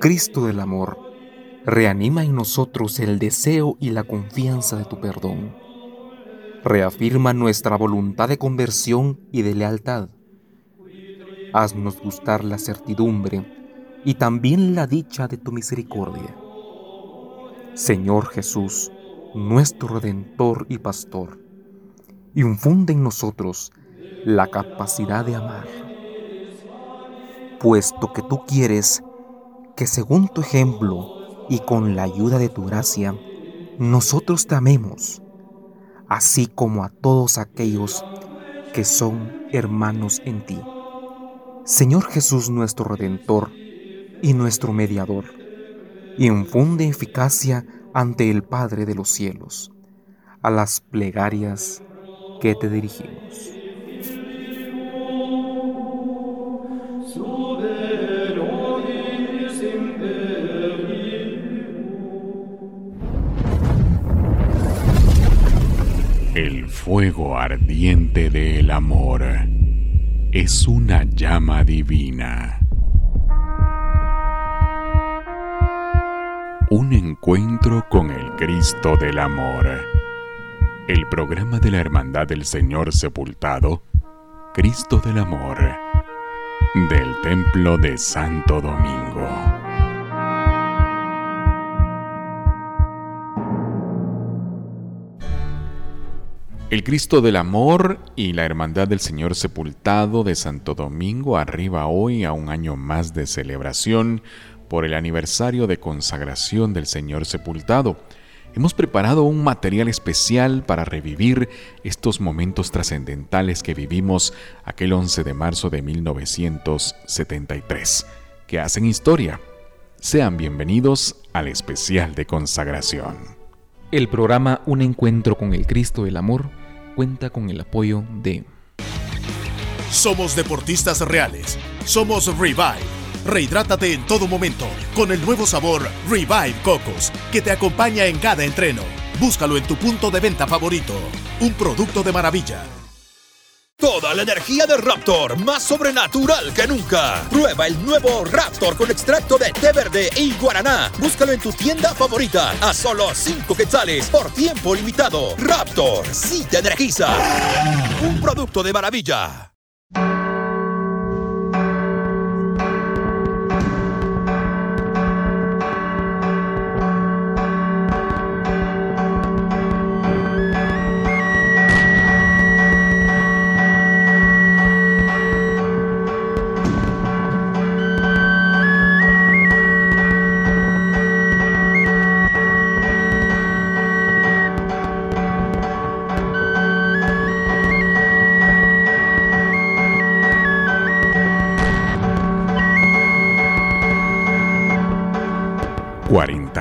Cristo del amor, reanima en nosotros el deseo y la confianza de tu perdón. Reafirma nuestra voluntad de conversión y de lealtad. Haznos gustar la certidumbre y también la dicha de tu misericordia. Señor Jesús, nuestro Redentor y Pastor, infunde en nosotros la capacidad de amar, puesto que tú quieres que según tu ejemplo y con la ayuda de tu gracia, nosotros te amemos, así como a todos aquellos que son hermanos en ti. Señor Jesús nuestro Redentor y nuestro Mediador, infunde eficacia ante el Padre de los cielos, a las plegarias que te dirigimos. Fuego ardiente del amor es una llama divina. Un encuentro con el Cristo del Amor. El programa de la Hermandad del Señor Sepultado, Cristo del Amor, del Templo de Santo Domingo. El Cristo del Amor y la Hermandad del Señor Sepultado de Santo Domingo arriba hoy a un año más de celebración por el aniversario de consagración del Señor Sepultado. Hemos preparado un material especial para revivir estos momentos trascendentales que vivimos aquel 11 de marzo de 1973, que hacen historia. Sean bienvenidos al especial de consagración. El programa Un Encuentro con el Cristo del Amor cuenta con el apoyo de... Somos deportistas reales. Somos Revive. Rehidrátate en todo momento con el nuevo sabor Revive Cocos que te acompaña en cada entreno. Búscalo en tu punto de venta favorito. Un producto de maravilla. Toda la energía de Raptor, más sobrenatural que nunca. Prueba el nuevo Raptor con extracto de té verde y guaraná. Búscalo en tu tienda favorita a solo 5 quetzales por tiempo limitado. Raptor, sí te energiza. Un producto de maravilla.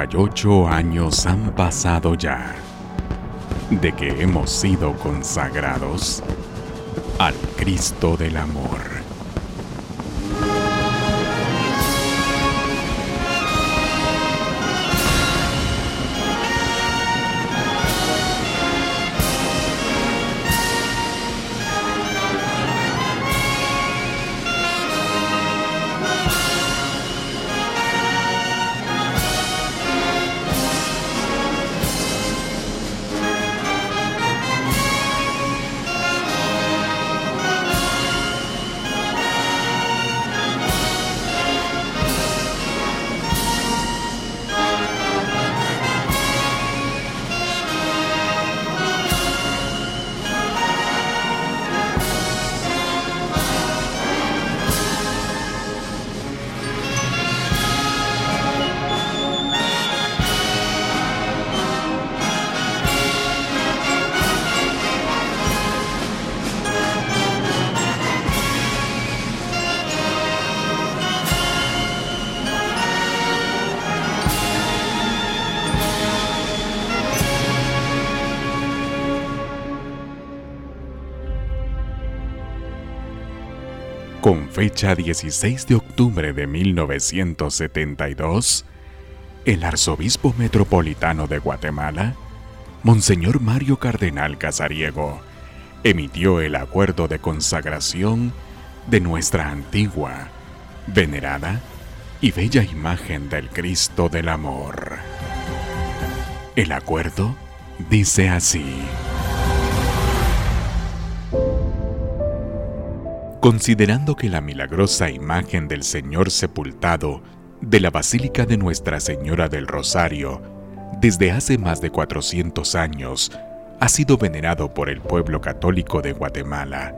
48 años han pasado ya de que hemos sido consagrados al Cristo del Amor. 16 de octubre de 1972, el arzobispo metropolitano de Guatemala, Monseñor Mario Cardenal Casariego, emitió el acuerdo de consagración de nuestra antigua venerada y bella imagen del Cristo del Amor. El acuerdo dice así. Considerando que la milagrosa imagen del Señor sepultado de la Basílica de Nuestra Señora del Rosario, desde hace más de 400 años, ha sido venerado por el pueblo católico de Guatemala,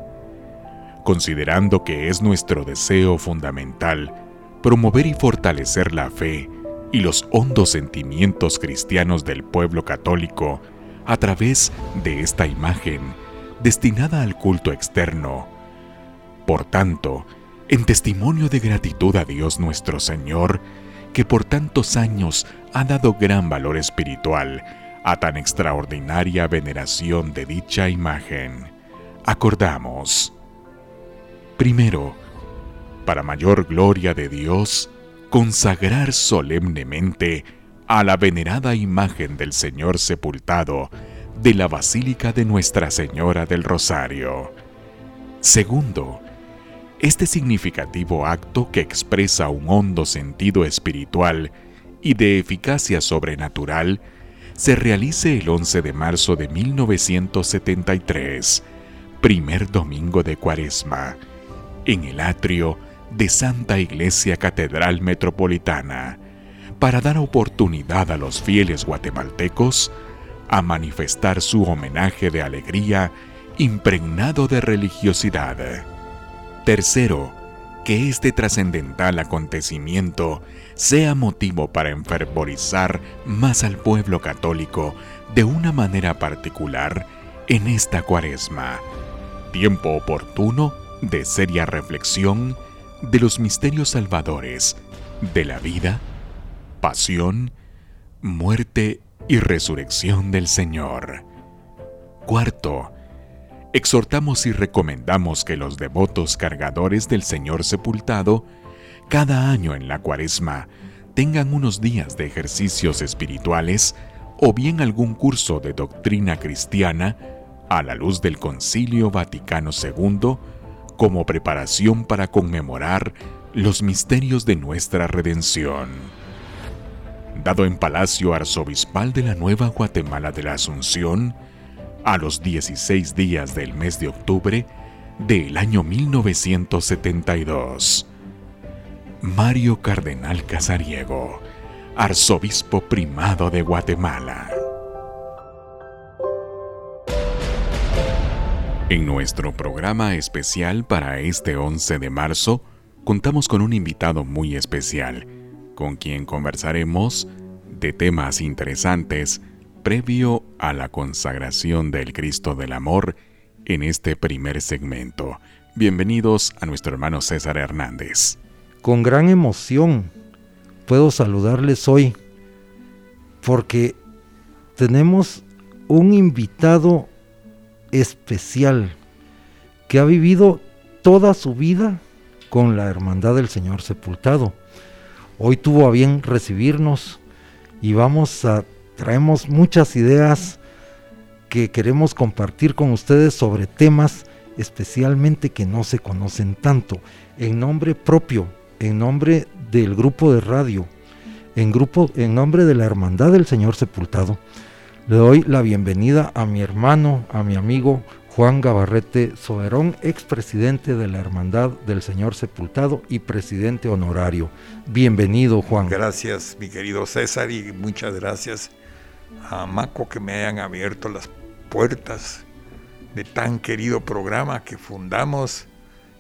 considerando que es nuestro deseo fundamental promover y fortalecer la fe y los hondos sentimientos cristianos del pueblo católico a través de esta imagen destinada al culto externo. Por tanto, en testimonio de gratitud a Dios nuestro Señor, que por tantos años ha dado gran valor espiritual a tan extraordinaria veneración de dicha imagen, acordamos. Primero, para mayor gloria de Dios, consagrar solemnemente a la venerada imagen del Señor sepultado de la Basílica de Nuestra Señora del Rosario. Segundo, este significativo acto que expresa un hondo sentido espiritual y de eficacia sobrenatural se realice el 11 de marzo de 1973, primer domingo de Cuaresma, en el atrio de Santa Iglesia Catedral Metropolitana, para dar oportunidad a los fieles guatemaltecos a manifestar su homenaje de alegría impregnado de religiosidad. Tercero, que este trascendental acontecimiento sea motivo para enfervorizar más al pueblo católico de una manera particular en esta cuaresma, tiempo oportuno de seria reflexión de los misterios salvadores de la vida, pasión, muerte y resurrección del Señor. Cuarto, exhortamos y recomendamos que los devotos cargadores del Señor sepultado, cada año en la cuaresma, tengan unos días de ejercicios espirituales o bien algún curso de doctrina cristiana a la luz del Concilio Vaticano II como preparación para conmemorar los misterios de nuestra redención. Dado en Palacio Arzobispal de la Nueva Guatemala de la Asunción, a los 16 días del mes de octubre del año 1972. Mario Cardenal Casariego, arzobispo primado de Guatemala. En nuestro programa especial para este 11 de marzo, contamos con un invitado muy especial, con quien conversaremos de temas interesantes previo a la consagración del Cristo del Amor en este primer segmento. Bienvenidos a nuestro hermano César Hernández. Con gran emoción puedo saludarles hoy porque tenemos un invitado especial que ha vivido toda su vida con la Hermandad del Señor Sepultado. Hoy tuvo a bien recibirnos y vamos a traemos muchas ideas que queremos compartir con ustedes sobre temas especialmente que no se conocen tanto. En nombre propio, en nombre del grupo de radio, en, grupo, en nombre de la Hermandad del Señor Sepultado, le doy la bienvenida a mi hermano, a mi amigo Juan Gabarrete Soberón, expresidente de la Hermandad del Señor Sepultado y presidente honorario. Bienvenido, Juan. Gracias, mi querido César, y muchas gracias a Maco que me hayan abierto las puertas de tan querido programa que fundamos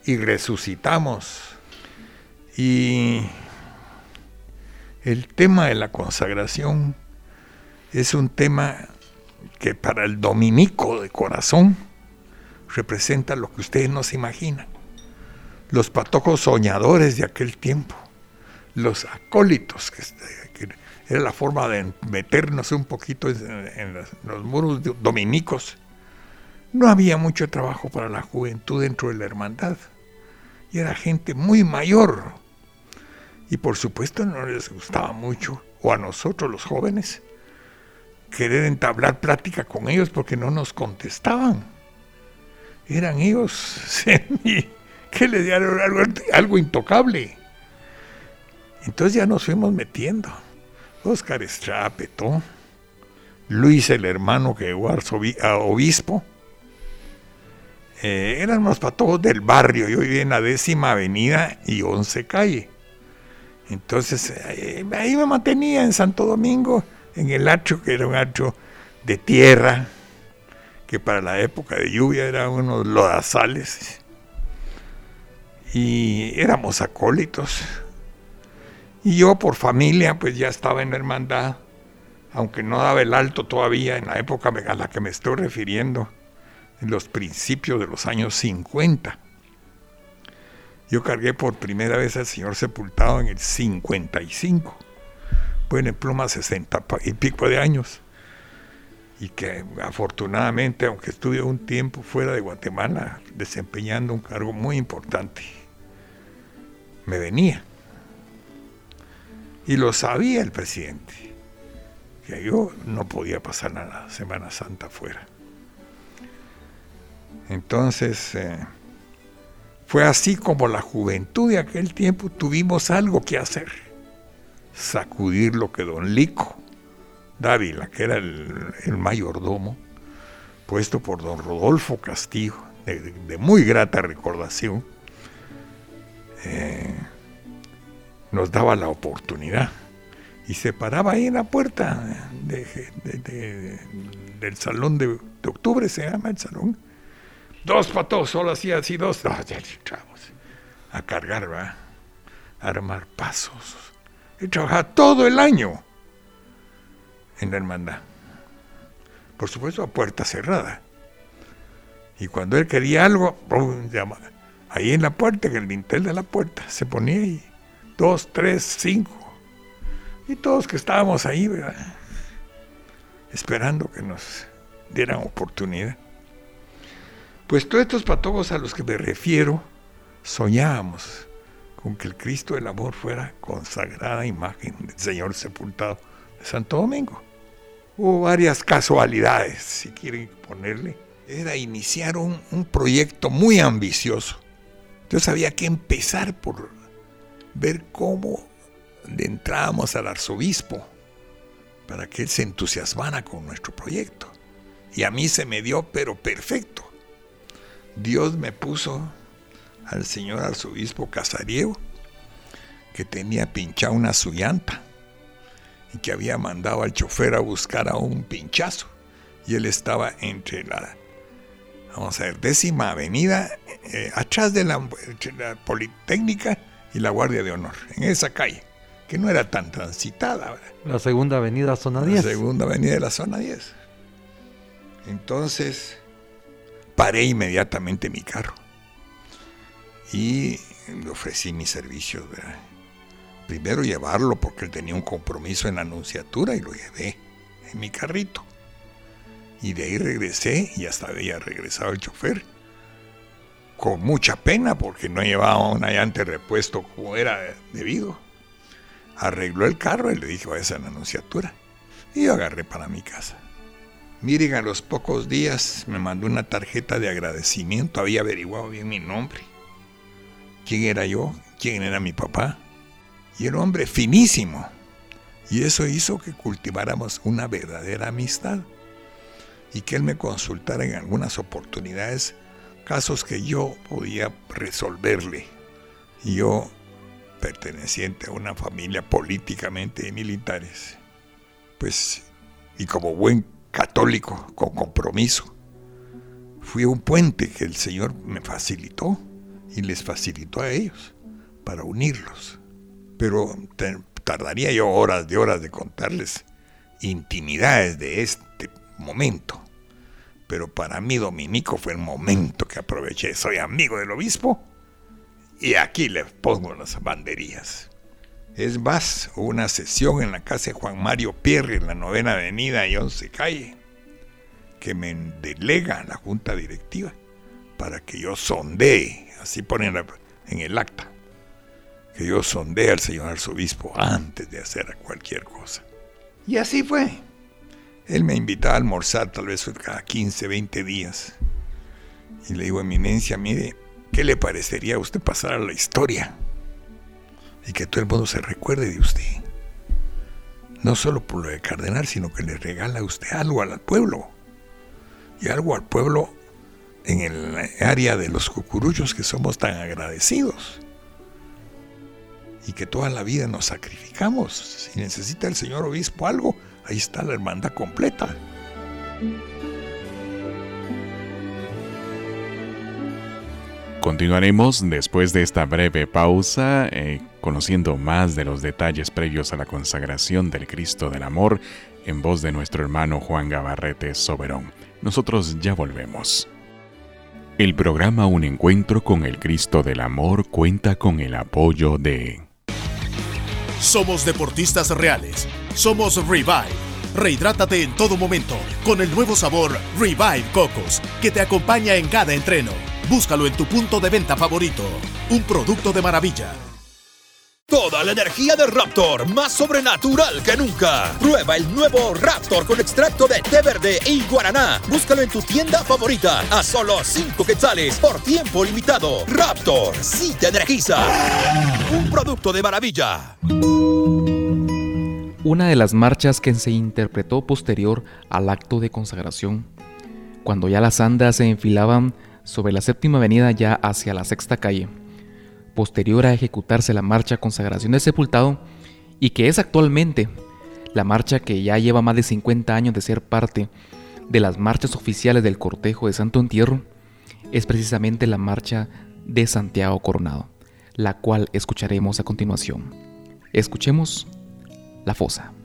y resucitamos. Y el tema de la consagración es un tema que para el dominico de corazón representa lo que ustedes no se imaginan. Los patojos soñadores de aquel tiempo, los acólitos que, era la forma de meternos un poquito en, los muros dominicos. No había mucho trabajo para la juventud dentro de la hermandad. Y era gente muy mayor. Y por supuesto no les gustaba mucho, o a nosotros los jóvenes, querer entablar plática con ellos porque no nos contestaban. Eran ellos que le dieron algo intocable. Entonces ya nos fuimos metiendo. Oscar Estrada Petón, Luis el hermano que llegó a obispo, eh, éramos para todos del barrio. Yo vivía en la décima avenida y once calle. Entonces eh, ahí me mantenía en Santo Domingo, en el hacho, que era un hacho de tierra, que para la época de lluvia era unos lodazales. Y éramos acólitos. Y yo por familia, pues ya estaba en la hermandad, aunque no daba el alto todavía en la época a la que me estoy refiriendo en los principios de los años 50. Yo cargué por primera vez al Señor sepultado en el 55, pues en pluma 60 y pico de años. Y que afortunadamente, aunque estuve un tiempo fuera de Guatemala desempeñando un cargo muy importante, me venía. Y lo sabía el presidente, que yo no podía pasar la Semana Santa fuera. Entonces, eh, fue así como la juventud de aquel tiempo tuvimos algo que hacer. Sacudir lo que don Lico Dávila, que era el, mayordomo, puesto por don Rodolfo Castillo, de, muy grata recordación, eh, nos daba la oportunidad y se paraba ahí en la puerta del salón de, octubre, se llama el salón. Dos patos, solo hacía así, dos. A cargar, ¿va? A armar pasos. Y trabajaba todo el año en la hermandad. Por supuesto, a puerta cerrada. Y cuando él quería algo, ¡pum! Ahí en la puerta, en el dintel de la puerta, se ponía y 2, 3, 5. Y todos que estábamos ahí, ¿verdad? Esperando que nos dieran oportunidad. Pues todos estos patojos a los que me refiero soñábamos con que el Cristo del Amor fuera consagrada imagen del Señor sepultado de Santo Domingo. Hubo varias casualidades, si quieren ponerle. Era iniciar un, un proyecto muy ambicioso. Yo sabía que empezar por ver cómo entrábamos al arzobispo para que él se entusiasmara con nuestro proyecto. Y a mí se me dio, pero perfecto. Dios me puso al señor arzobispo Casariego, que tenía pinchada una su llanta y que había mandado al chofer a buscar a un pinchazo. Y él estaba entre la, vamos a ver, décima avenida, eh, atrás de la, Politécnica y la Guardia de Honor, en esa calle, que no era tan transitada. La segunda avenida, zona 10. La segunda avenida de la zona 10. Entonces, paré inmediatamente mi carro y le ofrecí mis servicios. Primero llevarlo porque él tenía un compromiso en la anunciatura y lo llevé en mi carrito. Y de ahí regresé y hasta había regresado el chofer. Con mucha pena porque no llevaba una llanta de repuesto como era debido. Arregló el carro y le vaya a la anunciatura. Y yo agarré para mi casa. Miren, a los pocos días me mandó una tarjeta de agradecimiento, había averiguado bien mi nombre, quién era yo, quién era mi papá, y era un hombre finísimo. Y eso hizo que cultiváramos una verdadera amistad y que él me consultara en algunas oportunidades casos que yo podía resolverle. Yo, perteneciente a una familia políticamente de militares, pues, y como buen católico con compromiso. Fui un puente que el Señor me facilitó y les facilitó a ellos para unirlos. Pero tardaría yo horas de horas de contarles intimidades de este momento. Pero para mí Dominico fue el momento que aproveché. Soy amigo del obispo y aquí le pongo las banderías. Es más, una sesión en la casa de Juan Mario Pierre en la novena avenida y once calle, que me delega la junta directiva para que yo sondee, así ponen en el acta, que yo sondee al señor arzobispo antes de hacer cualquier cosa. Y así fue. Él me invitaba a almorzar tal vez cada 15, 20 días. Y le digo, eminencia, mire, ¿qué le parecería a usted pasar a la historia? y que todo el mundo se recuerde de usted. No solo por lo de Cardenal, sino que le regala a usted algo al pueblo. Y algo al pueblo en el área de los cucuruchos que somos tan agradecidos. Y que toda la vida nos sacrificamos. Si necesita el señor obispo algo, ahí está la hermandad completa. Continuaremos después de esta breve pausa, eh, conociendo más de los detalles previos a la consagración del Cristo del Amor, en voz de nuestro hermano Juan Gabarrete Soberón. Nosotros ya volvemos. El programa Un Encuentro con el Cristo del Amor cuenta con el apoyo de... Somos deportistas reales. Somos Revive. Rehidrátate en todo momento con el nuevo sabor Revive Cocos, que te acompaña en cada entreno. Búscalo en tu punto de venta favorito. Un producto de maravilla. Toda la energía de Raptor, más sobrenatural que nunca. Prueba el nuevo Raptor con extracto de té verde y guaraná. Búscalo en tu tienda favorita a solo 5 quetzales por tiempo limitado. Raptor, sí te energiza. Un producto de maravilla. Una de las marchas que se interpretó posterior al acto de consagración, cuando ya las andas se enfilaban sobre la séptima avenida ya hacia la sexta calle posterior a ejecutarse la marcha consagración del sepultado y que es actualmente la marcha que ya lleva más de 50 años de ser parte de las marchas oficiales del cortejo de Santo Entierro, es precisamente la marcha de Santiago Coronado, la cual escucharemos a continuación. Escuchemos La Fosa.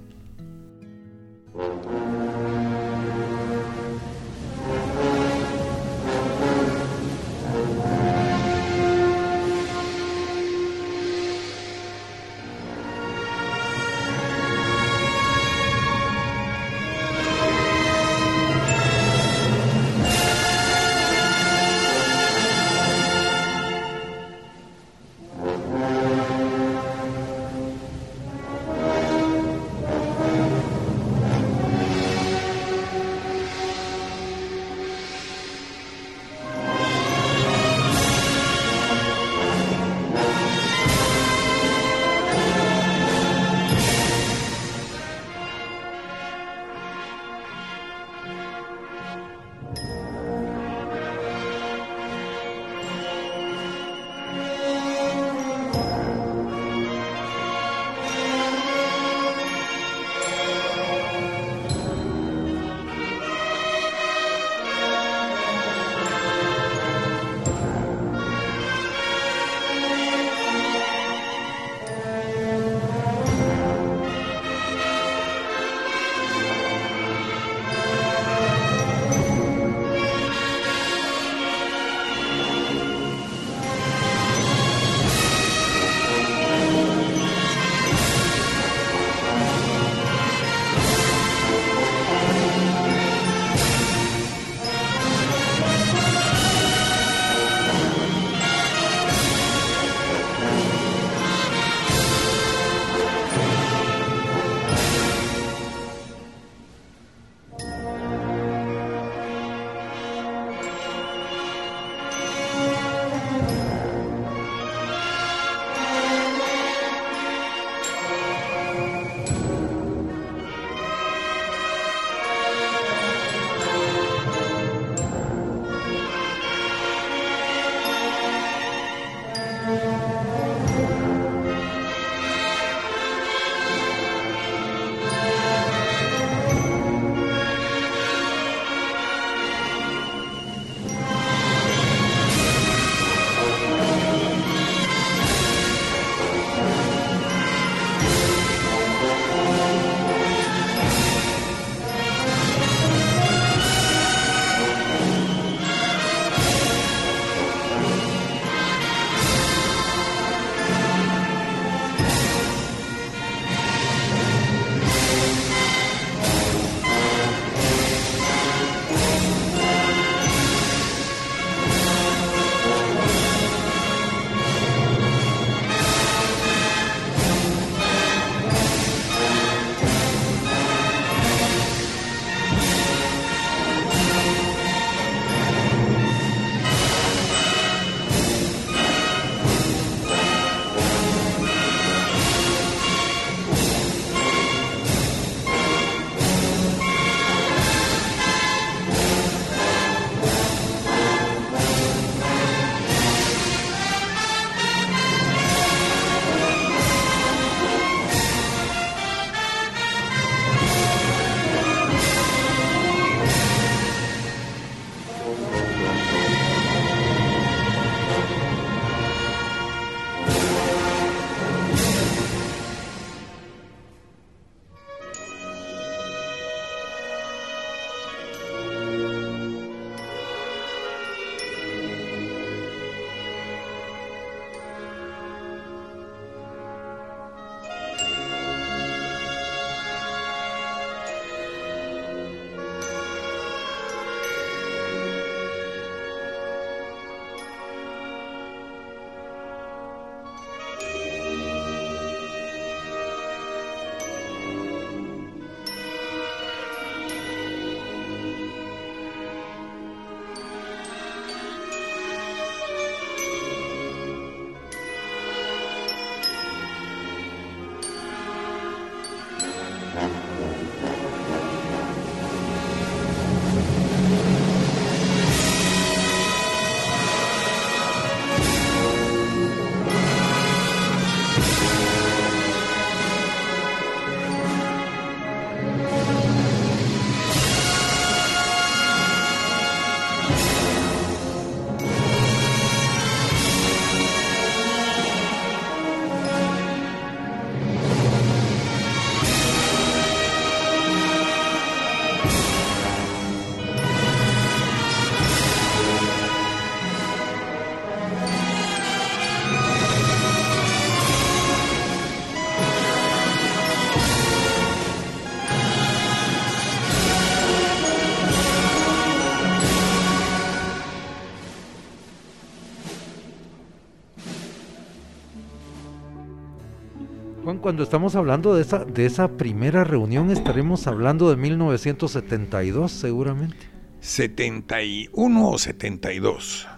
Cuando estamos hablando de esa, de esa primera reunión, estaremos hablando de 1972 seguramente. 71 o 72,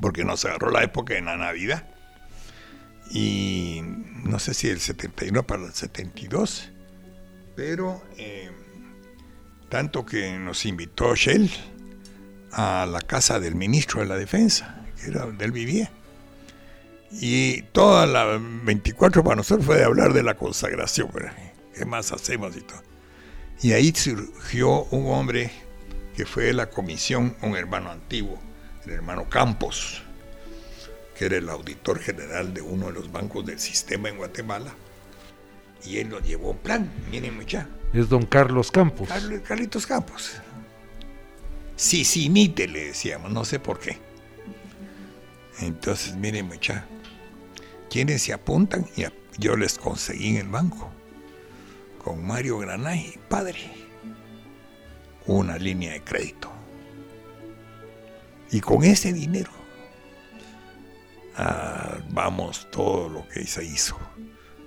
porque nos agarró la época de la Navidad. Y no sé si el 71 para el 72, pero eh, tanto que nos invitó Shell a la casa del ministro de la Defensa, que era donde él vivía. Y toda la 24 para nosotros fue de hablar de la consagración, ¿qué más hacemos y todo? Y ahí surgió un hombre que fue de la comisión, un hermano antiguo, el hermano Campos, que era el auditor general de uno de los bancos del sistema en Guatemala. Y él nos llevó un plan, miren mucha. Es don Carlos Campos. Carlos, Carlitos Campos. Sí, le decíamos, no sé por qué. Entonces, miren mucha, quienes se apuntan, y yo les conseguí en el banco, con Mario Granay, padre, una línea de crédito. Y con ese dinero ah, vamos todo lo que se hizo,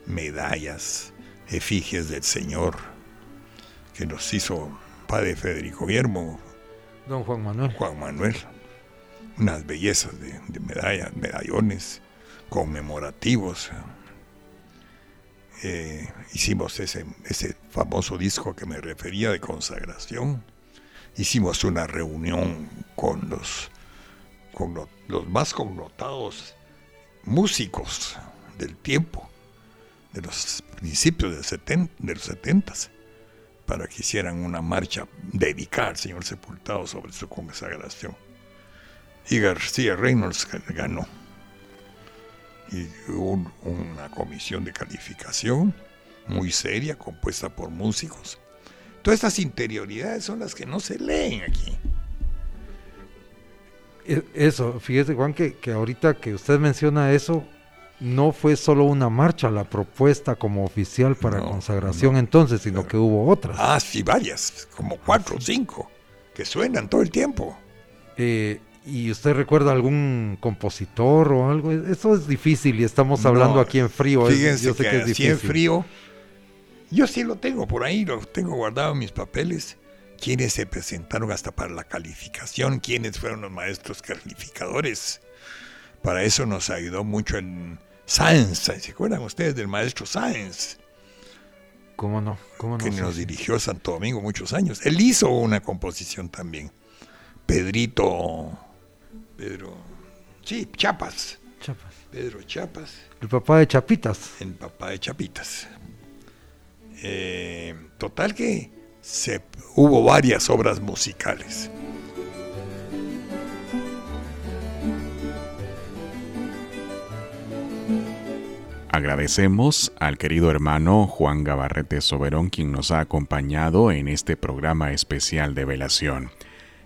medallas, efigies del Señor, que nos hizo padre Federico Guillermo, don Juan Manuel. Juan Manuel, unas bellezas de, de medallas, medallones conmemorativos. Eh, hicimos ese, ese famoso disco que me refería de consagración. Hicimos una reunión con los, con más connotados músicos del tiempo, de los principios del seten- de los setentas, para que hicieran una marcha dedicada al Señor sepultado sobre su consagración. Y García Reynolds ganó y un- una comisión de calificación muy seria, compuesta por músicos. Todas estas interioridades son las que no se leen aquí. E- Eso, fíjese Juan, que, que ahorita que usted menciona eso, no fue solo una marcha la propuesta como oficial para No, consagración entonces, sino que hubo otras. Ah, sí, varias, como cuatro o cinco, que suenan todo el tiempo. Eh, ¿Y usted recuerda algún compositor o algo? Eso es difícil y estamos hablando No, aquí en frío. es- Fíjense yo sé que, que es difícil. en frío, yo sí lo tengo por ahí, lo tengo guardado en mis papeles. Quienes se presentaron hasta para la calificación, quiénes fueron los maestros calificadores. Para eso nos ayudó mucho en Sáenz, ¿se acuerdan ustedes del maestro Sáenz? ¿Cómo no? ¿Cómo no? que nos dirigió a Santo Domingo muchos años. Él hizo una composición también. Pedrito, Pedro, sí, Chapas, Chapas. Pedro Chapas, El papá de Chapitas. el papá de Chapitas. Eh, total que se, hubo varias obras musicales. Agradecemos al querido hermano Juan Gabarrete Soberón quien nos ha acompañado en este programa especial de velación.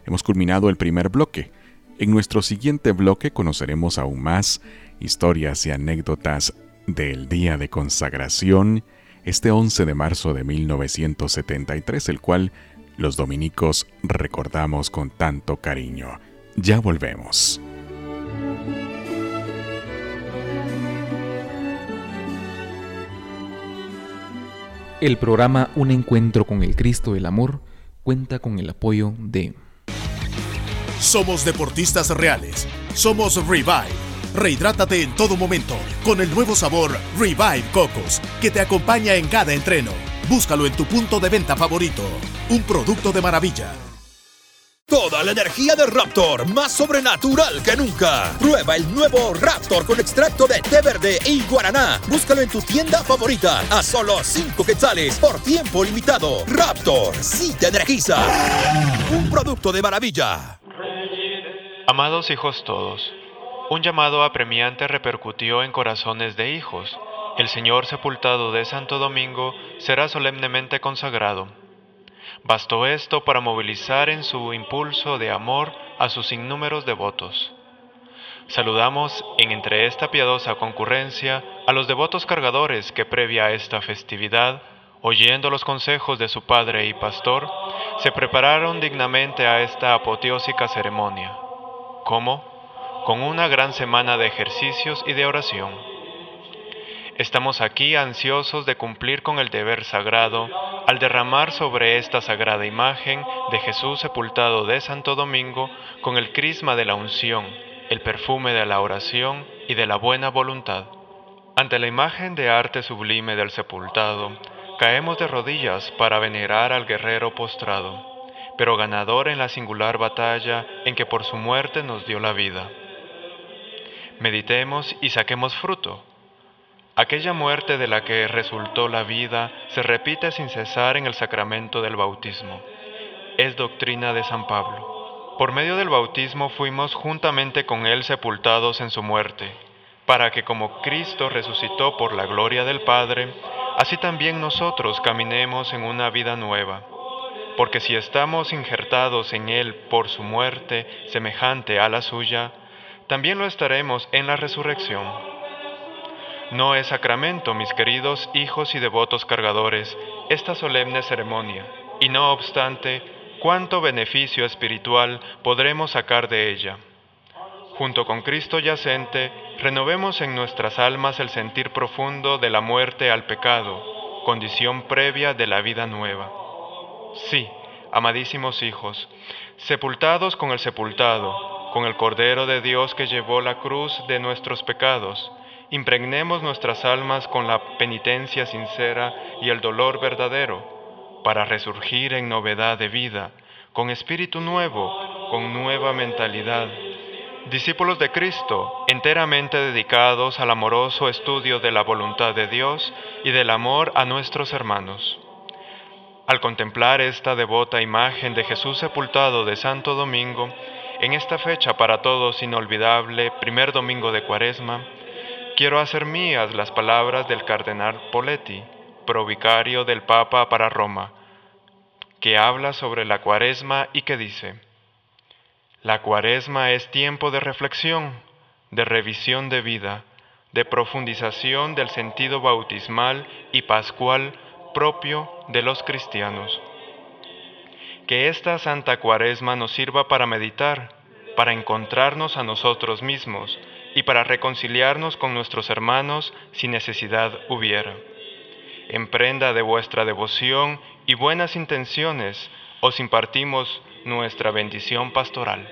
Hemos culminado el primer bloque. En nuestro siguiente bloque conoceremos aún más historias y anécdotas del día de consagración, este 11 de marzo de 1973, el cual los dominicos recordamos con tanto cariño. Ya volvemos. El programa Un Encuentro con el Cristo del Amor cuenta con el apoyo de Somos deportistas reales. Somos Revive. Rehidrátate en todo momento con el nuevo sabor Revive Cocos, que te acompaña en cada entreno. Búscalo en tu punto de venta favorito. Un producto de maravilla. Toda la energía de Raptor, más sobrenatural que nunca. Prueba el nuevo Raptor con extracto de té verde y guaraná. Búscalo en tu tienda favorita a solo 5 quetzales por tiempo limitado. Raptor, sí te energiza. Un producto de maravilla. Amados hijos todos, un llamado apremiante repercutió en corazones de hijos. El Señor sepultado de Santo Domingo será solemnemente consagrado. Bastó esto para movilizar en su impulso de amor a sus innúmeros devotos. Saludamos en entre esta piadosa concurrencia a los devotos cargadores que previa a esta festividad, oyendo los consejos de su padre y pastor, se prepararon dignamente a esta apoteósica ceremonia. ¿Cómo? Con una gran semana de ejercicios y de oración. Estamos aquí ansiosos de cumplir con el deber sagrado al derramar sobre esta sagrada imagen de Jesús sepultado de Santo Domingo con el crisma de la unción, el perfume de la oración y de la buena voluntad. Ante la imagen de arte sublime del sepultado, caemos de rodillas para venerar al guerrero postrado, pero ganador en la singular batalla en que por su muerte nos dio la vida. Meditemos y saquemos fruto Aquella muerte de la que resultó la vida se repite sin cesar en el sacramento del bautismo. Es doctrina de San Pablo. Por medio del bautismo fuimos juntamente con Él sepultados en su muerte, para que como Cristo resucitó por la gloria del Padre, así también nosotros caminemos en una vida nueva. Porque si estamos injertados en Él por su muerte semejante a la suya, también lo estaremos en la resurrección no es sacramento, mis queridos hijos y devotos cargadores, esta solemne ceremonia, y no obstante, cuánto beneficio espiritual podremos sacar de ella. Junto con Cristo yacente, renovemos en nuestras almas el sentir profundo de la muerte al pecado, condición previa de la vida nueva. Sí, amadísimos hijos, sepultados con el sepultado, con el Cordero de Dios que llevó la cruz de nuestros pecados, impregnemos nuestras almas con la penitencia sincera y el dolor verdadero, para resurgir en novedad de vida, con espíritu nuevo, con nueva mentalidad. Discípulos de Cristo, enteramente dedicados al amoroso estudio de la voluntad de Dios y del amor a nuestros hermanos. Al contemplar esta devota imagen de Jesús sepultado de Santo Domingo, en esta fecha para todos inolvidable, primer domingo de Cuaresma, quiero hacer mías las palabras del cardenal Poletti, provicario del Papa para Roma, que habla sobre la cuaresma y que dice, la cuaresma es tiempo de reflexión, de revisión de vida, de profundización del sentido bautismal y pascual propio de los cristianos. Que esta Santa Cuaresma nos sirva para meditar, para encontrarnos a nosotros mismos, y para reconciliarnos con nuestros hermanos si necesidad hubiera. En prenda de vuestra devoción y buenas intenciones, os impartimos nuestra bendición pastoral.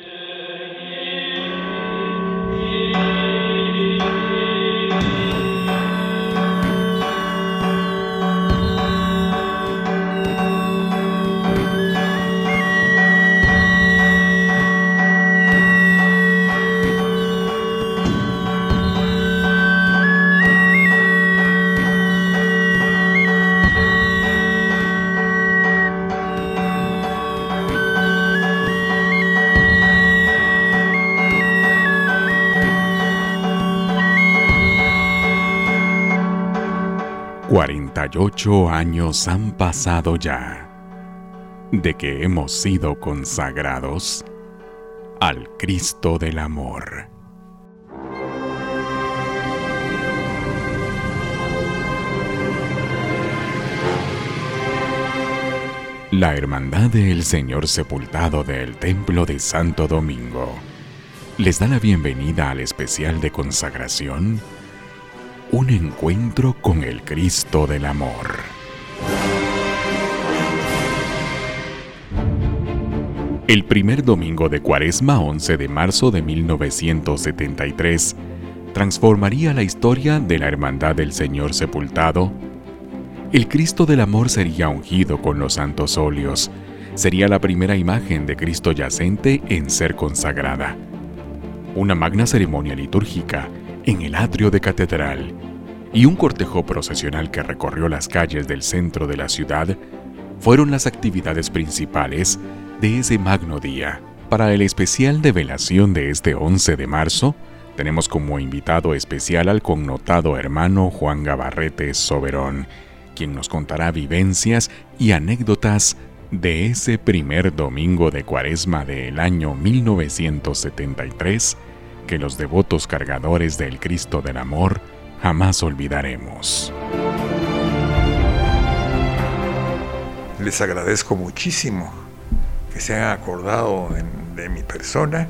48 años han pasado ya de que hemos sido consagrados al Cristo del Amor. La Hermandad del Señor Sepultado del Templo de Santo Domingo les da la bienvenida al especial de consagración un encuentro con el Cristo del Amor. El primer domingo de Cuaresma, 11 de marzo de 1973, transformaría la historia de la Hermandad del Señor Sepultado. El Cristo del Amor sería ungido con los santos óleos, sería la primera imagen de Cristo yacente en ser consagrada. Una magna ceremonia litúrgica en el atrio de catedral y un cortejo procesional que recorrió las calles del centro de la ciudad fueron las actividades principales de ese magno día. Para el especial de velación de este 11 de marzo, tenemos como invitado especial al connotado hermano Juan Gabarrete Soberón, quien nos contará vivencias y anécdotas de ese primer domingo de cuaresma del año 1973 que los devotos cargadores del Cristo del Amor jamás olvidaremos. Les agradezco muchísimo que se hayan acordado de, mi persona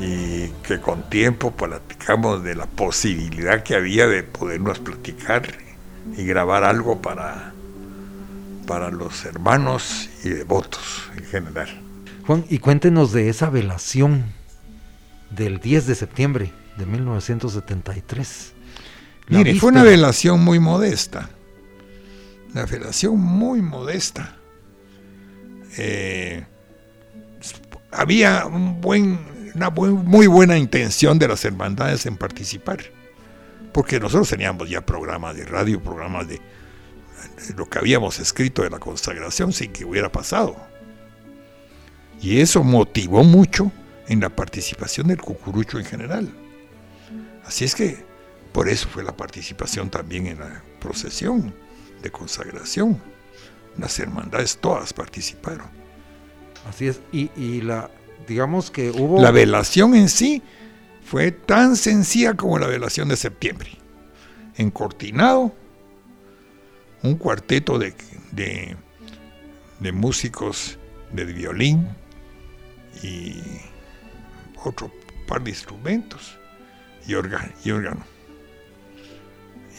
y que con tiempo platicamos de la posibilidad que había de podernos platicar y grabar algo para, para los hermanos y devotos en general. Juan, y cuéntenos de esa velación del 10 de septiembre de 1973. Mire, fue una velación muy modesta, una velación muy modesta. Eh, había un buen una muy buena intención de las hermandades en participar, porque nosotros teníamos ya programas de radio, programas de, lo que habíamos escrito de la consagración sin que hubiera pasado. Y eso motivó mucho en la participación del cucurucho en general. Así es que por eso fue la participación también en la procesión de consagración. Las hermandades todas participaron. Así es, y, y la, digamos que hubo... La velación en sí fue tan sencilla como la velación de septiembre. Encortinado, un cuarteto de, de, músicos de violín y otro par de instrumentos y, y órgano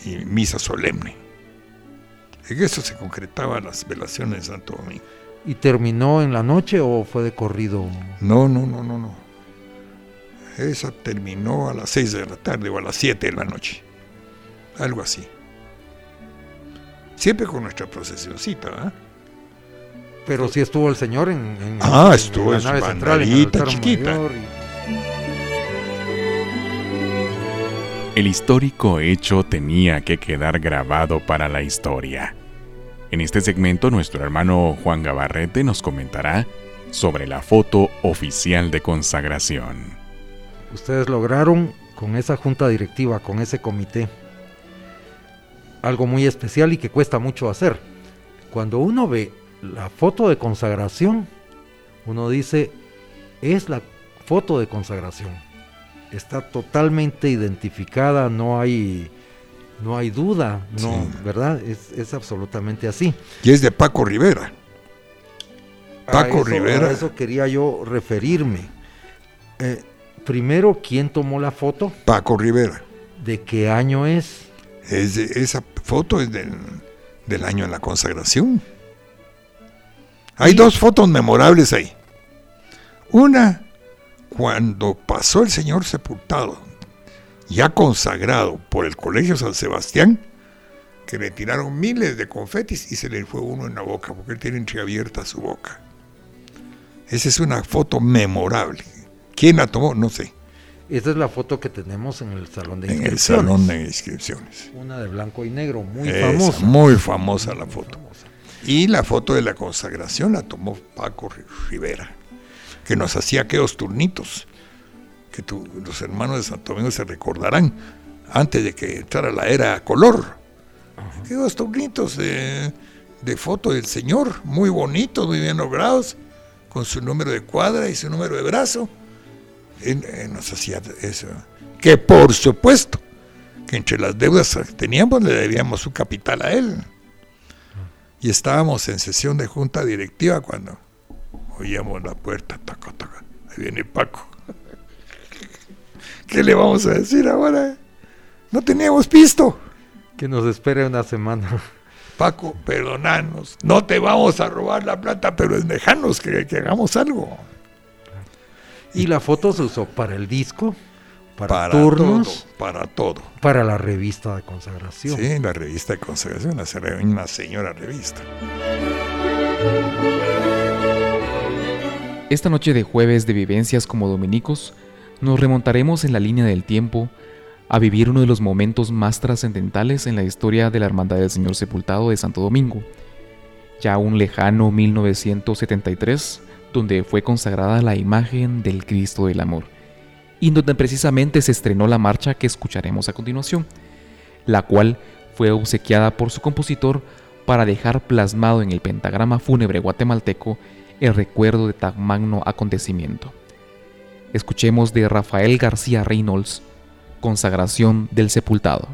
y misa solemne. En eso se concretaban las velaciones de Santo Domingo. ¿Y terminó en la noche o fue de corrido? No, no, no, no, no. Esa terminó a las 6 de la tarde o a las 7 de la noche. Algo así. Siempre con nuestra procesioncita, ¿ah? Pero sí estuvo el señor en, ah, estuvo en, la nave central, en chiquita. El histórico hecho tenía que quedar grabado para la historia. En este segmento nuestro hermano Juan Gabarrete nos comentará sobre la foto oficial de consagración. Ustedes lograron con esa junta directiva, con ese comité, algo muy especial y que cuesta mucho hacer. Cuando uno ve la foto de consagración, uno dice, es la foto de consagración. Está totalmente identificada, no hay no hay duda, no, ¿verdad? Es, absolutamente así. Y es de Paco Rivera. Paco Rivera. A eso quería yo referirme. Eh, primero, ¿quién tomó la foto? Paco Rivera. ¿De qué año es? es esa foto es del, año de la consagración. Hay dos fotos memorables ahí. Una, cuando pasó el Señor sepultado ya consagrado por el Colegio San Sebastián, que le tiraron miles de confetis y se le fue uno en la boca, porque él tiene entreabierta su boca. Esa es una foto memorable. ¿Quién la tomó? No sé. Esa es la foto que tenemos en el salón de inscripciones. En el salón de inscripciones. Una de blanco y negro, muy famosa. Muy famosa la foto. Y la foto de la consagración la tomó Paco Rivera, que nos hacía aquellos turnitos que los hermanos de Santo Domingo se recordarán antes de que entrara la era color. Quedos turnitos de, de foto del Señor, muy bonitos, muy bien logrados, con su número de cuadra y su número de brazo. nos hacía eso. Que por supuesto, que entre las deudas que teníamos le debíamos su capital a él. Y estábamos en sesión de junta directiva cuando oíamos la puerta, taca, taca, ahí viene Paco. ¿Qué le vamos a decir ahora? No teníamos pisto. Que nos espere una semana. Paco, perdonanos. No te vamos a robar la plata, pero es dejarnos que, hagamos algo. Y la foto se usó para el disco, para, turnos, para todo. Para la revista de consagración. Sí, la revista de consagración, una señora revista. Esta noche de jueves de vivencias como dominicos, nos remontaremos en la línea del tiempo a vivir uno de los momentos más trascendentales en la historia de la Hermandad del Señor Sepultado de Santo Domingo, ya un lejano 1973, donde fue consagrada la imagen del Cristo del Amor, y donde precisamente se estrenó la marcha que escucharemos a continuación, la cual fue obsequiada por su compositor para dejar plasmado en el pentagrama fúnebre guatemalteco el recuerdo de tan magno acontecimiento. Escuchemos de Rafael García Reynolds, Consagración del Sepultado.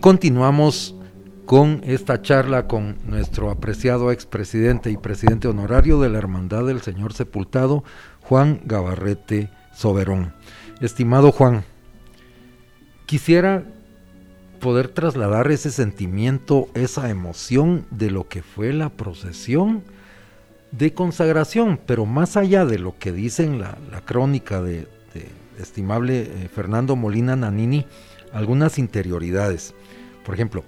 Continuamos con esta charla con nuestro apreciado expresidente y presidente honorario de la Hermandad del Señor Sepultado, Juan Gabarrete Soberón. Estimado Juan, quisiera poder trasladar ese sentimiento, esa emoción de lo que fue la procesión de consagración, pero más allá de lo que dicen la, la crónica de, de estimable eh, Fernando Molina Nanini, algunas interioridades. Por ejemplo,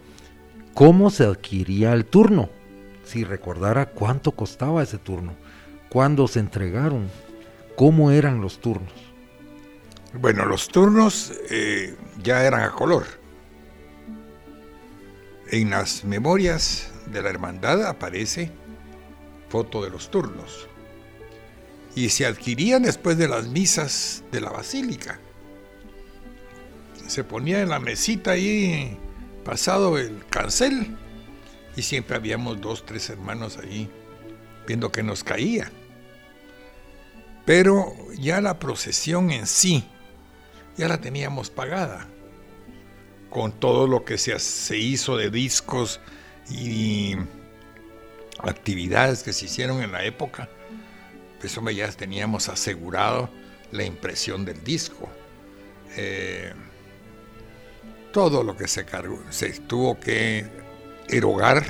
¿cómo se adquiría el turno? Si recordara cuánto costaba ese turno, cuándo se entregaron, cómo eran los turnos. Bueno, los turnos eh, ya eran a color. En las memorias de la hermandad aparece foto de los turnos. Y se adquirían después de las misas de la basílica. Se ponía en la mesita ahí, pasado el cancel, y siempre habíamos dos, tres hermanos ahí viendo que nos caía. Pero ya la procesión en sí, ya la teníamos pagada. Con todo lo que se, se hizo de discos y actividades que se hicieron en la época, pues ya teníamos asegurado la impresión del disco. Eh, todo lo que se cargó, se tuvo que erogar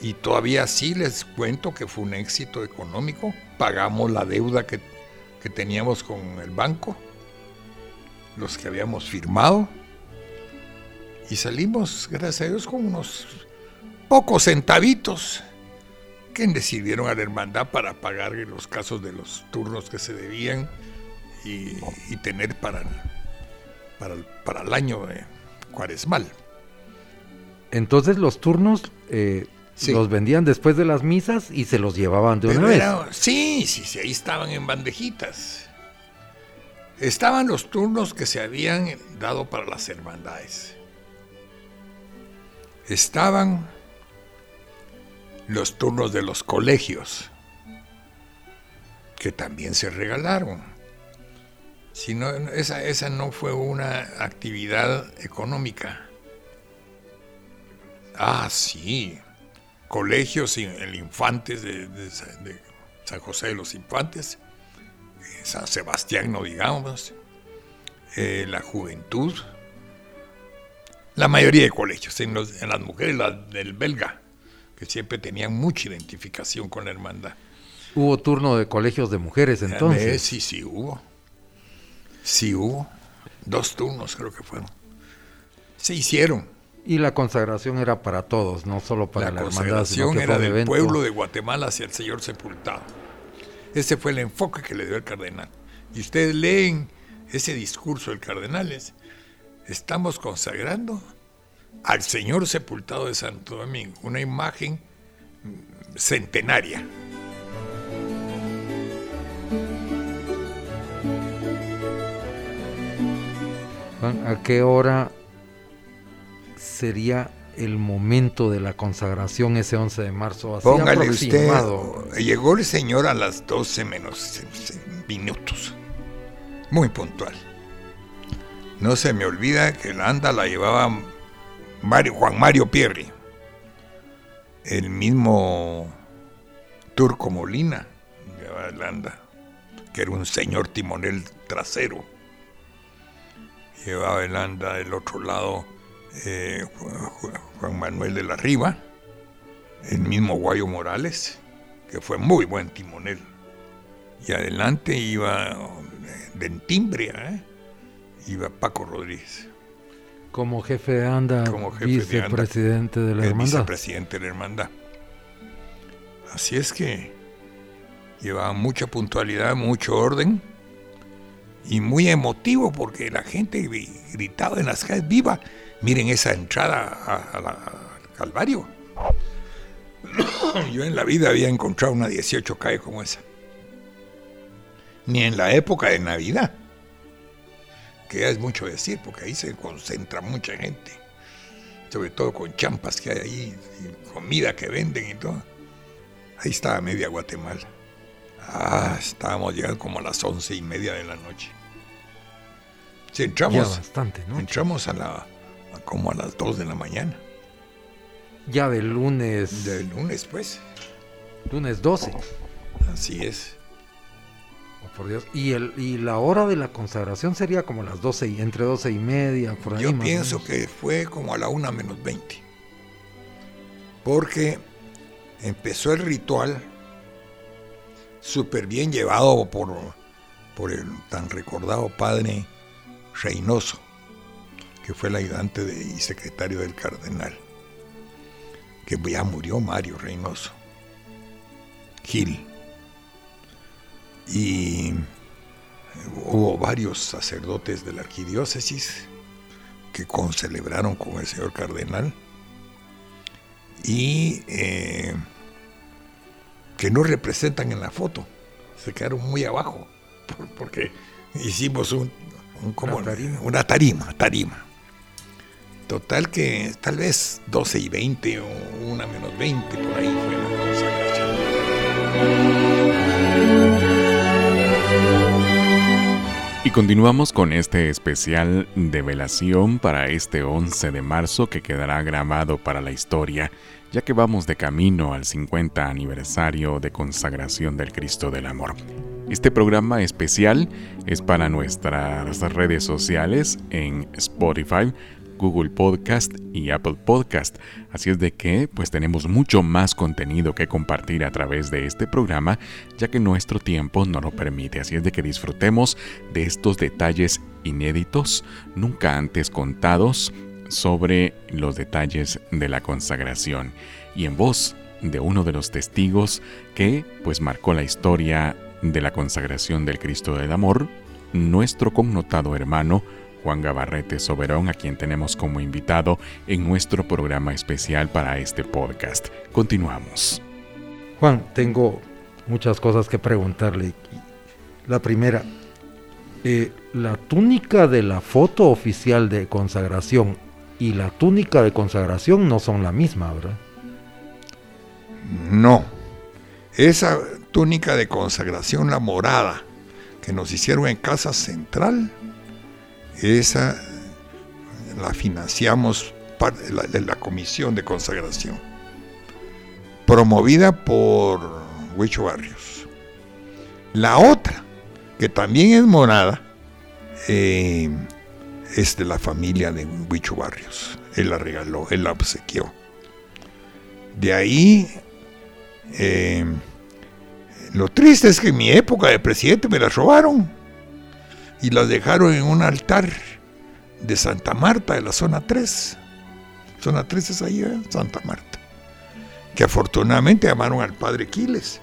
y todavía sí les cuento que fue un éxito económico. Pagamos la deuda que, que teníamos con el banco, los que habíamos firmado, y salimos, gracias a Dios, con unos pocos centavitos que decidieron a la hermandad para pagar los casos de los turnos que se debían y, y tener para, para, el, para el año de cuaresmal. Entonces los turnos eh, Sí. los vendían después de las misas y se los llevaban de una vez. sí, sí, sí, ahí estaban en bandejitas. Estaban los turnos que se habían dado para las hermandades. Estaban los turnos de los colegios, que también se regalaron. Si no, esa, esa no fue una actividad económica. Ah, sí. Colegios, en el Infantes de, de Sa- de San José de los Infantes, eh, San Sebastián, no digamos, eh, la Juventud, la mayoría de colegios, en, los- en las mujeres la del belga, que siempre tenían mucha identificación con la hermandad. Hubo turno de colegios de mujeres Eh, entonces. sí, sí hubo. Sí hubo. Dos turnos creo que fueron. Se hicieron. Y la consagración era para todos, no solo para la, la hermandad, sino consagración que era del evento. pueblo de Guatemala hacia el Señor sepultado. Ese fue el enfoque que le dio el cardenal. Y ustedes leen ese discurso del cardenal. es, estamos consagrando al Señor sepultado de Santo Domingo, una imagen mm, centenaria. Juan, ¿A qué hora sería el momento de la consagración ese 11 de marzo? Así Póngale usted, llegó el Señor a las 12 menos minutos, muy puntual. No se me olvida que la anda la llevaba Mario, Juan Mario Pierri, el mismo Turco Molina, llevaba el anda, que era un señor timonel trasero. Llevaba el anda del otro lado eh, Ju- Juan Manuel de la Riva, el mismo Guayo Morales, que fue muy buen timonel. Y adelante iba eh, de timbre, ¿eh? iba Paco Rodríguez, Como jefe de anda, Como jefe de anda, vicepresidente de la el hermandad. vicepresidente de la hermandad. Así es que llevaba mucha puntualidad, mucho orden y muy emotivo porque la gente gri- gritaba en las calles, viva, miren esa entrada al Calvario. Yo en la vida había encontrado una 18 calle como esa. Ni en la época de Navidad. Que ya es mucho decir, porque ahí se concentra mucha gente. Sobre todo con champas que hay ahí, comida que venden y todo. Ahí estaba media Guatemala. Ah, estábamos llegando como a las once y media de la noche. Sí, Ya entramos, bastante, ¿no? entramos a la como a las 2 de la mañana. Ya del lunes. Del lunes, pues. Lunes 12. Así es. Oh, por Dios. Y, el, y la hora de la consagración sería como las 12 y entre 12 y media, por ahí. Yo más pienso menos. que fue como a la 1 menos 20. Porque empezó el ritual súper bien llevado por, por el tan recordado padre Reynoso, que fue el ayudante de- y secretario del cardenal, que ya murió Mario Reynoso, Gil. Y hubo varios sacerdotes de la arquidiócesis que concelebraron con el señor cardenal y eh, que no representan en la foto, se quedaron muy abajo por- porque hicimos un, un- como Una tarima. una tarima, tarima. Total que tal vez 12 y 20 o una menos 20 por ahí fue la consagración. Y continuamos con este especial de velación para este 11 de marzo que quedará grabado para la historia, ya que vamos de camino al 50 aniversario de consagración del Cristo del Amor. Este programa especial es para nuestras redes sociales en Spotify, Google Podcast y Apple Podcast. Así es de que pues tenemos mucho más contenido que compartir a través de este programa, ya que nuestro tiempo no lo permite. Así es de que disfrutemos de estos detalles inéditos, nunca antes contados, sobre los detalles de la consagración y en voz de uno de los testigos que pues marcó la historia de la consagración del Cristo del Amor, nuestro connotado hermano Juan Gabarrete Soberón, a quien tenemos como invitado en nuestro programa especial para este podcast. Continuamos. Juan, tengo muchas cosas que preguntarle. La primera, eh, la túnica de la foto oficial de consagración y la túnica de consagración no son la misma, ¿verdad? No. Esa túnica de consagración, la morada, que nos hicieron en Casa Central, esa la financiamos la, de la comisión de consagración, promovida por Huicho Barrios. La otra, que también es morada, eh, es de la familia de Huicho Barrios. Él la regaló, él la obsequió. De ahí eh, lo triste es que en mi época de presidente me las robaron y las dejaron en un altar de Santa Marta, de la zona 3. Zona 3 es ahí, ¿eh? Santa Marta. Que afortunadamente llamaron al padre Quiles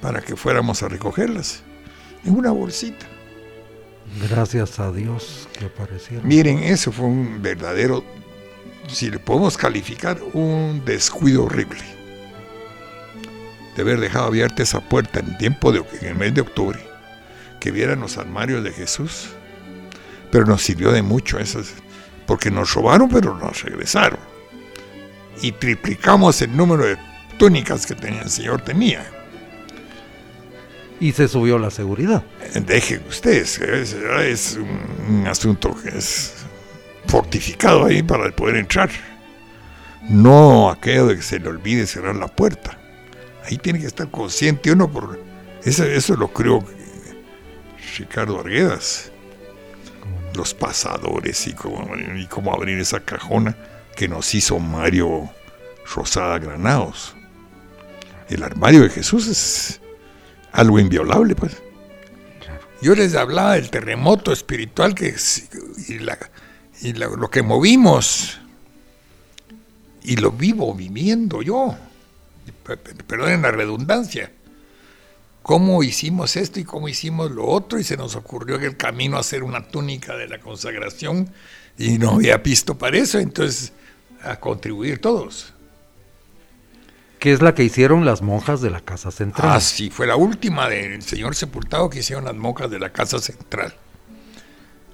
para que fuéramos a recogerlas en una bolsita. Gracias a Dios que aparecieron. Miren, eso fue un verdadero, si le podemos calificar, un descuido horrible. De haber dejado abierta esa puerta en tiempo de en el mes de octubre, que vieran los armarios de Jesús. Pero nos sirvió de mucho esas, porque nos robaron, pero nos regresaron. Y triplicamos el número de túnicas que tenía el Señor tenía. Y se subió la seguridad. Dejen ustedes, es, un asunto que es fortificado ahí para poder entrar. No aquello de que se le olvide cerrar la puerta. Ahí tiene que estar consciente uno por eso, eso lo creo Ricardo Arguedas. Los pasadores y cómo, y cómo abrir esa cajona que nos hizo Mario Rosada Granados. El armario de Jesús es algo inviolable, pues. Yo les hablaba del terremoto espiritual que y, la- y la- lo que movimos y lo vivo viviendo yo. Perdonen la redundancia. Cómo hicimos esto y cómo hicimos lo otro y se nos ocurrió en el camino hacer una túnica de la consagración y no había visto para eso, entonces a contribuir todos. Que es la que hicieron las monjas de la Casa Central. Ah, sí, fue la última del señor sepultado que hicieron las monjas de la casa central.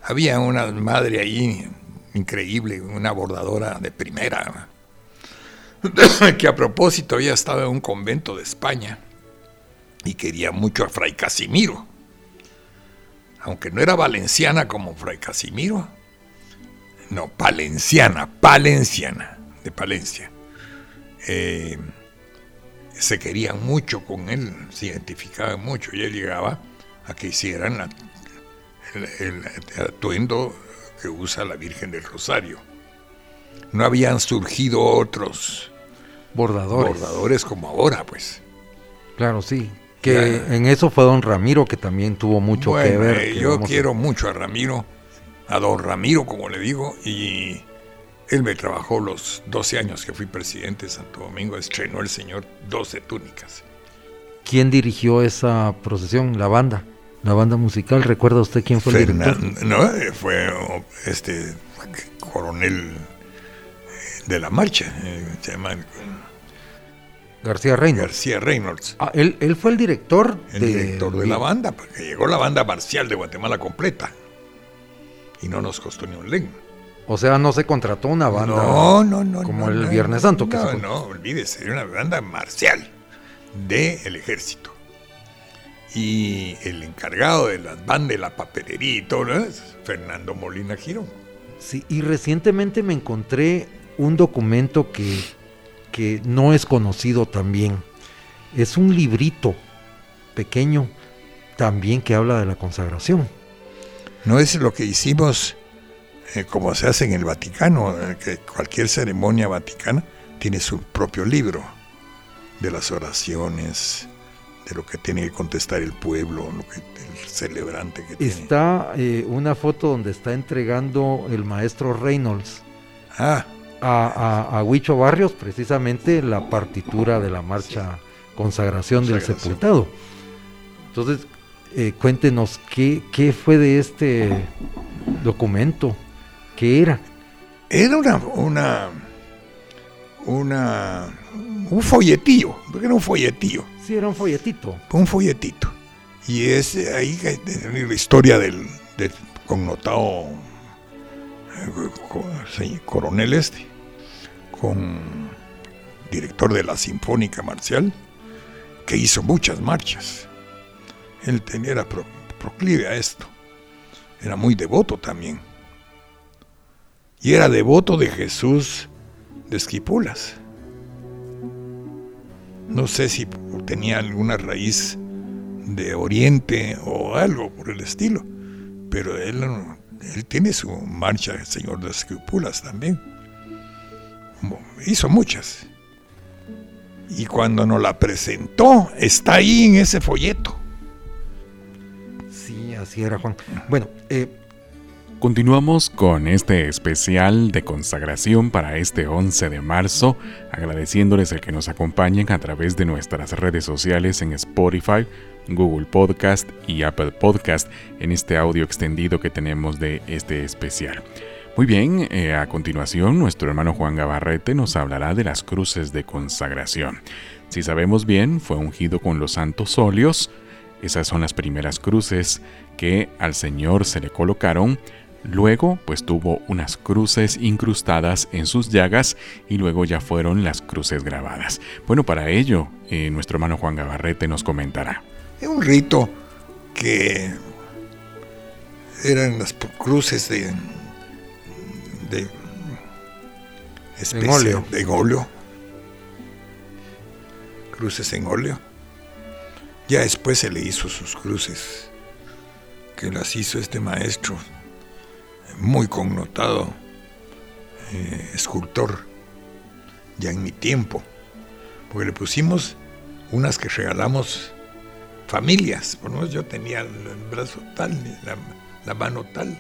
Había una madre ahí increíble, una bordadora de primera, que a propósito había estado en un convento de España y quería mucho a Fray Casimiro. Aunque no era valenciana como Fray Casimiro, no, palenciana, palenciana, de Palencia. Eh, se querían mucho con él, se identificaban mucho y él llegaba a que hicieran la- el, el atuendo que usa la Virgen del Rosario. No habían surgido otros Bordadores. bordadores como ahora, pues. Claro, sí. Que Ya. en eso fue don Ramiro que también tuvo mucho que ver. eh, que yo a- quiero mucho a Ramiro, a don Ramiro, como le digo, y él me trabajó los 12 años que fui presidente de Santo Domingo, estrenó el señor 12 túnicas. ¿Quién dirigió esa procesión? La banda. La banda musical. ¿Recuerda usted quién fue el director? No, eh, fue oh, este coronel eh, de la marcha, eh, se llama García Reynolds. García Reynolds, Ah, él, él fue el director el director de la banda, porque llegó la banda marcial de Guatemala completa y no nos costó ni un len. O sea, no se contrató una banda. No, no, no. como no, el no, Viernes Santo, que No, se- no, olvídese, era una banda marcial del ejército. Y el encargado de las bandas, de la papelería y todo, ¿no? es Fernando Molina Girón. Sí, y recientemente me encontré un documento que, que no es conocido también. Es un librito pequeño también que habla de la consagración. No es lo que hicimos eh, como se hace en el Vaticano, eh, que cualquier ceremonia vaticana tiene su propio libro de las oraciones, de lo que tiene que contestar el pueblo, lo que el celebrante que tiene. Está eh, una foto donde está entregando el maestro Reynolds Ah, a, a, a Huicho Barrios precisamente la partitura de la marcha consagración, del sepultado. Entonces, eh, cuéntenos qué, qué fue de este documento, qué era. Era una, una, una, un folletillo, porque era un folletillo, Sí, era un folletito. un folletito. Y es ahí que tiene la historia del, del connotado eh, coronel este, con director de la Sinfónica Marcial, que hizo muchas marchas. Él tenía, era pro- proclive a esto. Era muy devoto también. Y era devoto de Jesús de Esquipulas. No sé si tenía alguna raíz de Oriente o algo por el estilo, pero él, él tiene su marcha del Señor de Esquipulas también. Hizo muchas. Y cuando nos la presentó, está ahí en ese folleto. Sí, así era, Juan. Bueno, eh, Continuamos con este especial de consagración para este 11 de marzo, agradeciéndoles el que nos acompañen a través de nuestras redes sociales en Spotify, Google Podcast y Apple Podcast en este audio extendido que tenemos de este especial. Muy bien, eh, a continuación nuestro hermano Juan Gabarrete nos hablará de las cruces de consagración. Si sabemos bien, fue ungido con los santos óleos, esas son las primeras cruces que al Señor se le colocaron. Luego, pues tuvo unas cruces incrustadas en sus llagas y luego ya fueron las cruces grabadas. Bueno, para ello, eh, nuestro hermano Juan Gabarrete nos comentará. Es un rito que eran las cruces de, de especie- óleo. de óleo. Cruces en óleo. Ya después se le hizo sus cruces, que las hizo este maestro, muy connotado, eh, escultor, ya en mi tiempo, porque le pusimos unas que regalamos familias. Por lo menos yo tenía el el brazo tal, la, la mano tal.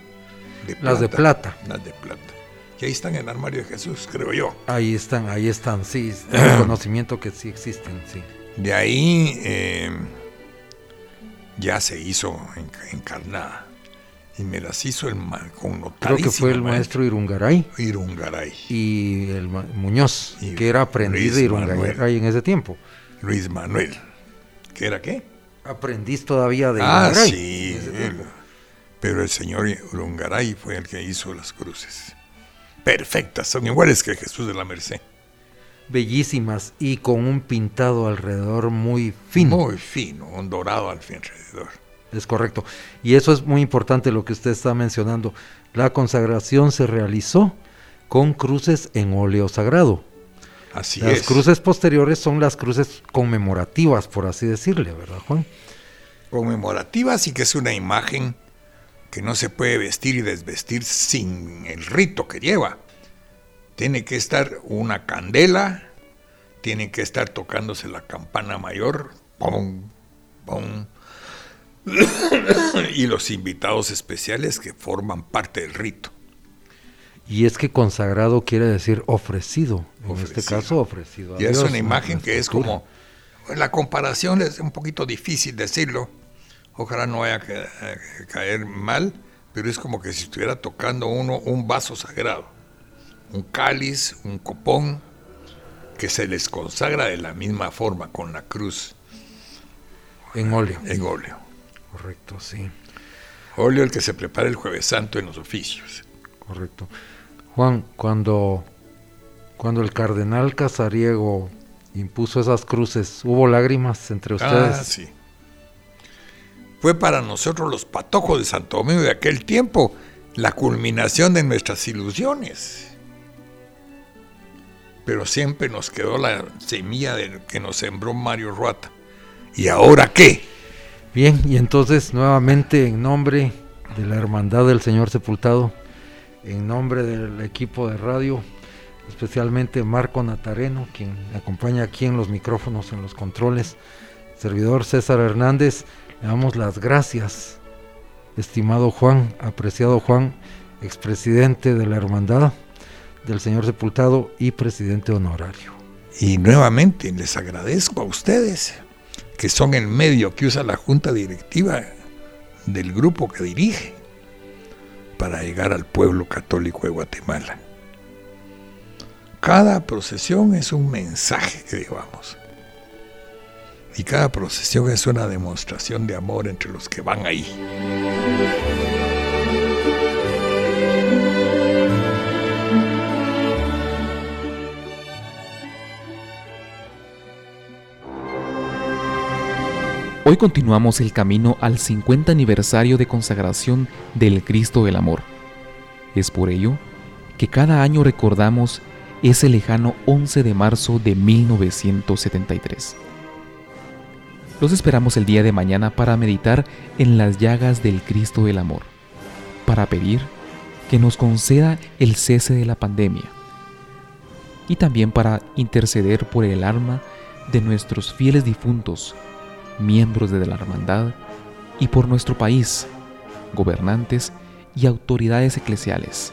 De Las de plata. Las de plata. Y ahí están en el armario de Jesús, creo yo. ahí están, ahí están, sí, tengo conocimiento que sí existen, sí. De ahí eh, ya se hizo en- encarnada. Y me las hizo el ma- con Creo que fue el maestro Irungaray Irungaray, y el Muñoz, Y que era aprendiz Luis de Irungaray Manuel. en ese tiempo. Luis Manuel. ¿Qué era qué? Aprendiz todavía de Ah, Irungaray. sí. él. Pero el señor Urungaray fue el que hizo las cruces. Perfectas, son iguales que Jesús de la Merced. Bellísimas y con un pintado alrededor muy fino. Muy fino, un dorado al fin alrededor. Es correcto. Y eso es muy importante lo que usted está mencionando. La consagración se realizó con cruces en óleo sagrado. Así las es. cruces posteriores son las cruces conmemorativas, por así decirle, ¿verdad, Juan? Conmemorativas y que es una imagen que no se puede vestir y desvestir sin el rito que lleva. Tiene que estar una candela, tiene que estar tocándose la campana mayor, pum, pum, y los invitados especiales que forman parte del rito. Y es que consagrado quiere decir ofrecido, en este caso ofrecido. a Y es una imagen que es como, la comparación es un poquito difícil decirlo, ojalá no vaya a a caer mal, pero es como que si estuviera tocando uno un vaso sagrado, un cáliz, un copón, que se les consagra de la misma forma con la cruz En óleo. en óleo. Correcto, sí, Óleo el que se prepara el jueves santo en los oficios. correcto. Juan, cuando, cuando el cardenal Casariego impuso esas cruces, ¿hubo lágrimas entre ustedes? Ah, sí. Fue para nosotros los patojos de Santo Domingo de aquel tiempo la culminación de nuestras ilusiones. Pero siempre nos quedó la semilla de que nos sembró Mario Ruata. ¿Y ahora qué? Bien, y entonces nuevamente en nombre de la Hermandad del Señor Sepultado, en nombre del equipo de radio, especialmente Marco Natareno, quien acompaña aquí en los micrófonos, en los controles, servidor César Hernández, le damos las gracias, estimado Juan, apreciado Juan, expresidente de la Hermandad del Señor Sepultado y presidente honorario. Y nuevamente les agradezco a ustedes, que son el medio que usa la junta directiva del grupo que dirige para llegar al pueblo católico de Guatemala. Cada procesión es un mensaje que llevamos. Y cada procesión es una demostración de amor entre los que van ahí. Hoy continuamos el camino al 50 aniversario de consagración del Cristo del Amor. Es por ello que cada año recordamos ese lejano 11 de marzo de 1973. Los esperamos el día de mañana para meditar en las llagas del Cristo del Amor, para pedir que nos conceda el cese de la pandemia y también para interceder por el alma de nuestros fieles difuntos miembros de la hermandad y por nuestro país, gobernantes y autoridades eclesiales.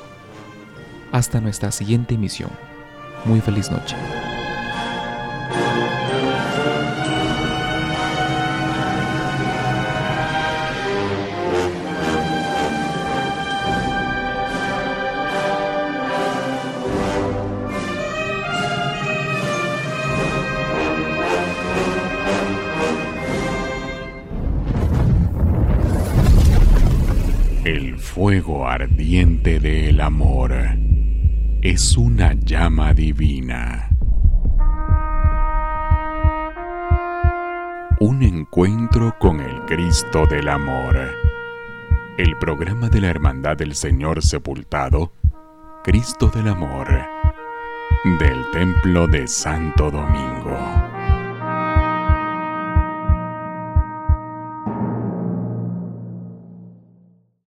Hasta nuestra siguiente emisión. Muy feliz noche. Ardiente del amor es una llama divina. Un encuentro con el Cristo del Amor. El programa de la Hermandad del Señor Sepultado, Cristo del Amor, del Templo de Santo Domingo.